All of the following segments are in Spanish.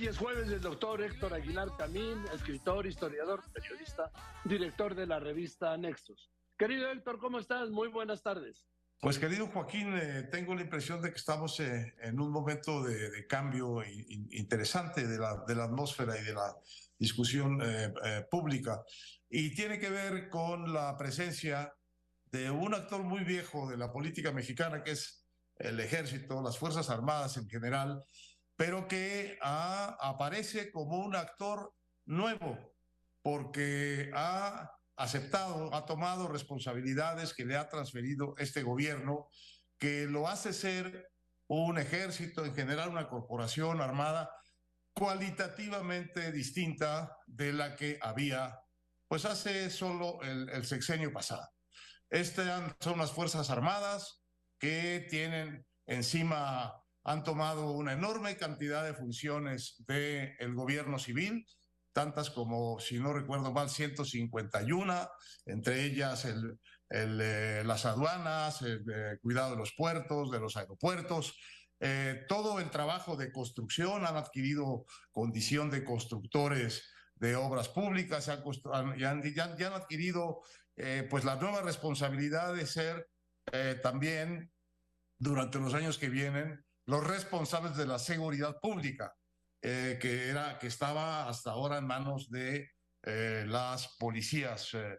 Hoy es jueves del doctor Héctor Aguilar Camín, escritor, historiador, periodista, director de la revista Nexos. Querido Héctor, ¿cómo estás? Muy buenas tardes. Pues querido Joaquín, eh, tengo la impresión de que estamos eh, en un momento de, cambio interesante de la, atmósfera y de la discusión eh, pública. Y tiene que ver con la presencia de un actor muy viejo de la política mexicana, que es el ejército, las Fuerzas Armadas en general, pero que aparece como un actor nuevo, porque ha aceptado, ha tomado responsabilidades que le ha transferido este gobierno, que lo hace ser un ejército, en general una corporación armada cualitativamente distinta de la que había, pues hace solo el, el sexenio pasado. Estas son las Fuerzas Armadas que tienen encima han tomado una enorme cantidad de funciones del gobierno civil, tantas como, si no recuerdo mal, 151, entre ellas el, eh, las aduanas, el, eh, cuidado de los puertos, de los aeropuertos. Eh, todo el trabajo de construcción, han adquirido condición de constructores de obras públicas, han, ya, han, ya, han adquirido pues la nueva responsabilidad de ser también durante los años que vienen los responsables de la seguridad pública, eh, que, era, que estaba hasta ahora en manos de eh, las policías eh,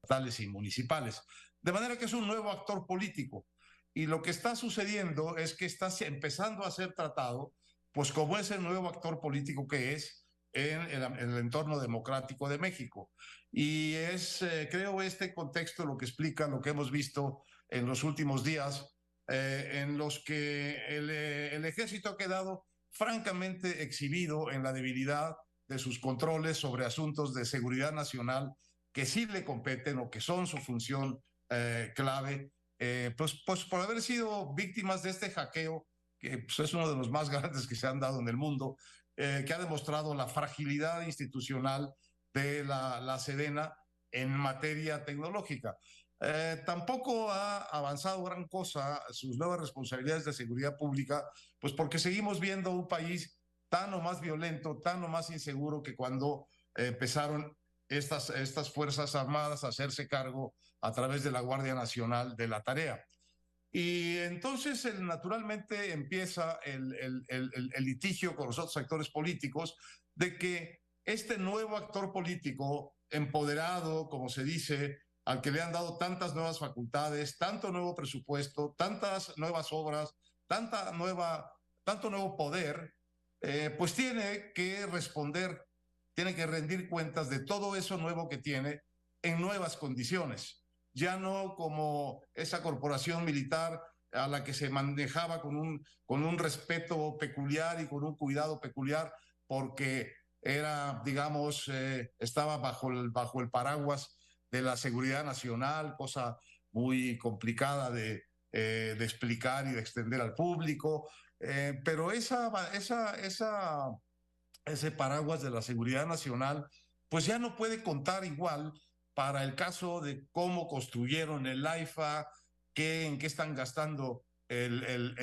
estatales y municipales. De manera que es un nuevo actor político. Y lo que está sucediendo es que está empezando a ser tratado, pues como ese nuevo actor político que es en el, en el entorno democrático de México. Y es, creo, este contexto lo que explica lo que hemos visto en los últimos días eh, en los que eh, el, ejército ha quedado francamente exhibido en la debilidad de sus controles sobre asuntos de seguridad nacional que sí le competen o que son su función eh, clave, pues, pues por haber sido víctimas de este hackeo, que pues, es uno de los más grandes que se han dado en el mundo, que ha demostrado la fragilidad institucional de la, la Sedena en materia tecnológica. Eh, tampoco ha avanzado gran cosa sus nuevas responsabilidades de seguridad pública, pues porque seguimos viendo un país tan o más violento, tan o más inseguro que cuando eh, empezaron estas, estas Fuerzas Armadas a hacerse cargo a través de la Guardia Nacional de la tarea. Y entonces, naturalmente, empieza el, el, el, litigio con los otros actores políticos de que este nuevo actor político, empoderado, como se dice, al que le han dado tantas nuevas facultades, tanto nuevo presupuesto, tantas nuevas obras, tanta nueva, tanto nuevo poder, eh, pues tiene que responder, tiene que rendir cuentas de todo eso nuevo que tiene en nuevas condiciones, ya no como esa corporación militar a la que se manejaba con un, con un respeto peculiar y con un cuidado peculiar, porque era, digamos, eh, estaba bajo el, bajo el paraguas de la seguridad nacional, cosa muy complicada de, eh, explicar y de extender al público, eh, pero esa, esa, esa, ese paraguas de la seguridad nacional, pues ya no puede contar igual para el caso de cómo construyeron el AIFA, qué, en qué están gastando el, el,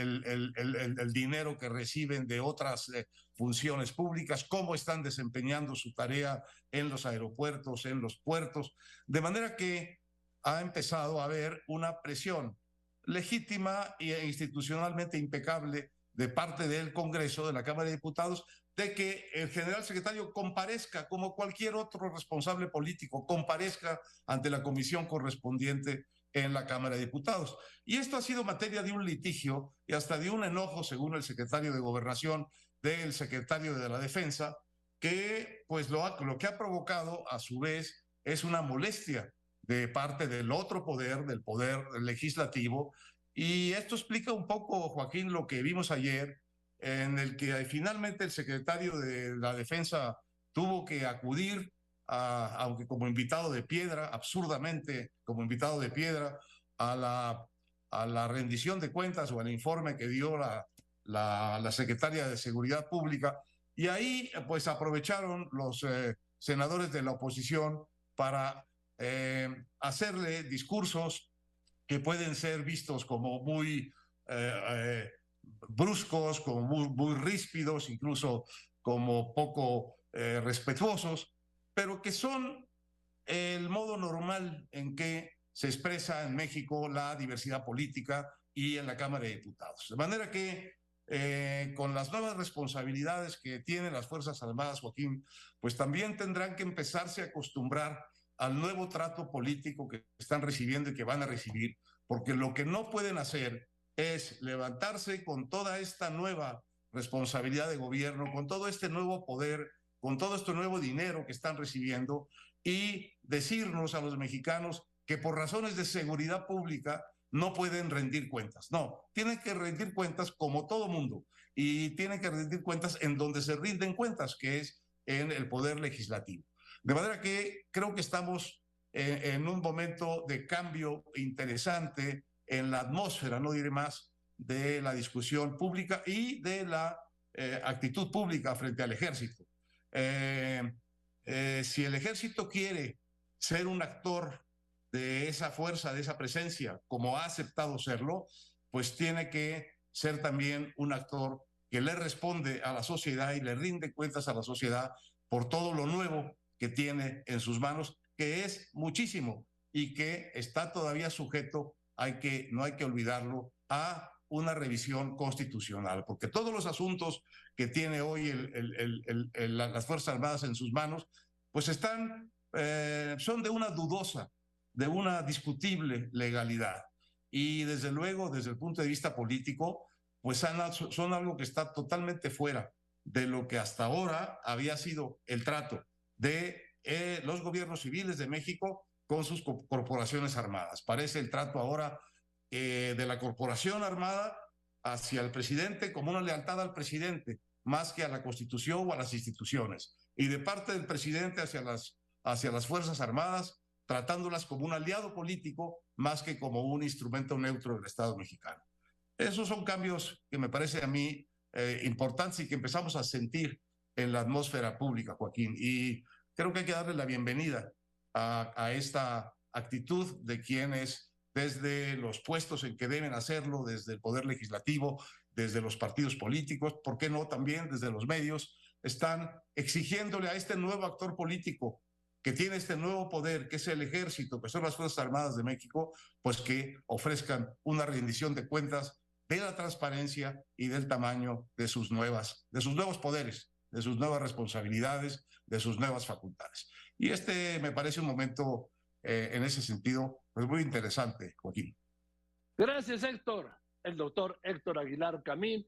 el, el, dinero que reciben de otras eh, funciones públicas, cómo están desempeñando su tarea en los aeropuertos, en los puertos, de manera que ha empezado a haber una presión legítima e institucionalmente impecable de parte del Congreso, de la Cámara de Diputados, de que el general secretario comparezca como cualquier otro responsable político, comparezca ante la comisión correspondiente en la Cámara de Diputados. Y esto ha sido materia de un litigio y hasta de un enojo, según el secretario de Gobernación, del secretario de la Defensa, que pues lo, lo que ha provocado a su vez es una molestia de parte del otro poder, del poder legislativo. Y esto explica un poco, Joaquín, lo que vimos ayer, en el que finalmente el secretario de la Defensa tuvo que acudir aunque como invitado de piedra, absurdamente como invitado de piedra, a la, a la rendición de cuentas o al informe que dio la, la, secretaria de Seguridad Pública. Y ahí pues aprovecharon los eh, senadores de la oposición para eh, hacerle discursos que pueden ser vistos como muy, eh, bruscos, como muy, ríspidos, incluso como poco eh, respetuosos, pero que son el modo normal en que se expresa en México la diversidad política y en la Cámara de Diputados. De manera que eh, con las nuevas responsabilidades que tienen las Fuerzas Armadas, Joaquín, pues también tendrán que empezarse a acostumbrar al nuevo trato político que están recibiendo y que van a recibir, porque lo que no pueden hacer es levantarse con toda esta nueva responsabilidad de gobierno, con todo este nuevo poder, con todo este nuevo dinero que están recibiendo y decirnos a los mexicanos que por razones de seguridad pública no pueden rendir cuentas. No, tienen que rendir cuentas como todo mundo y tienen que rendir cuentas en donde se rinden cuentas, que es en el poder legislativo. De manera que creo que estamos en, un momento de cambio interesante en la atmósfera, no diré más, de la discusión pública y de la eh, actitud pública frente al ejército. Eh, eh, si el ejército quiere ser un actor de esa fuerza, de esa presencia, como ha aceptado serlo, pues tiene que ser también un actor que le responde a la sociedad y le rinde cuentas a la sociedad por todo lo nuevo que tiene en sus manos, que es muchísimo y que está todavía sujeto, hay que, no hay que olvidarlo, a una revisión constitucional, porque todos los asuntos que tiene hoy las Fuerzas Armadas en sus manos, pues están, eh, son de una dudosa de una discutible legalidad. Y desde luego, desde el punto de vista político, pues son algo que está totalmente fuera de lo que hasta ahora había sido el trato de eh, los gobiernos civiles de México con sus corporaciones armadas. Parece el trato ahora eh, de la corporación armada hacia el presidente como una lealtad al presidente, más que a la constitución o a las instituciones. Y de parte del presidente hacia las, hacia las Fuerzas Armadas, tratándolas como un aliado político más que como un instrumento neutro del Estado mexicano. Esos son cambios que me parece a mí eh, importantes y que empezamos a sentir en la atmósfera pública, Joaquín. Y creo que hay que darle la bienvenida a, a esta actitud de quienes desde los puestos en que deben hacerlo, desde el Poder Legislativo, desde los partidos políticos, ¿por qué no también desde los medios? Están exigiéndole a este nuevo actor político que tiene este nuevo poder, que es el ejército, que son las Fuerzas Armadas de México, pues que ofrezcan una rendición de cuentas de la transparencia y del tamaño de sus nuevas, de sus nuevos poderes, de sus nuevas responsabilidades, de sus nuevas facultades. Y este me parece un momento eh, en ese sentido, pues muy interesante, Joaquín. Gracias, Héctor. El doctor Héctor Aguilar Camín.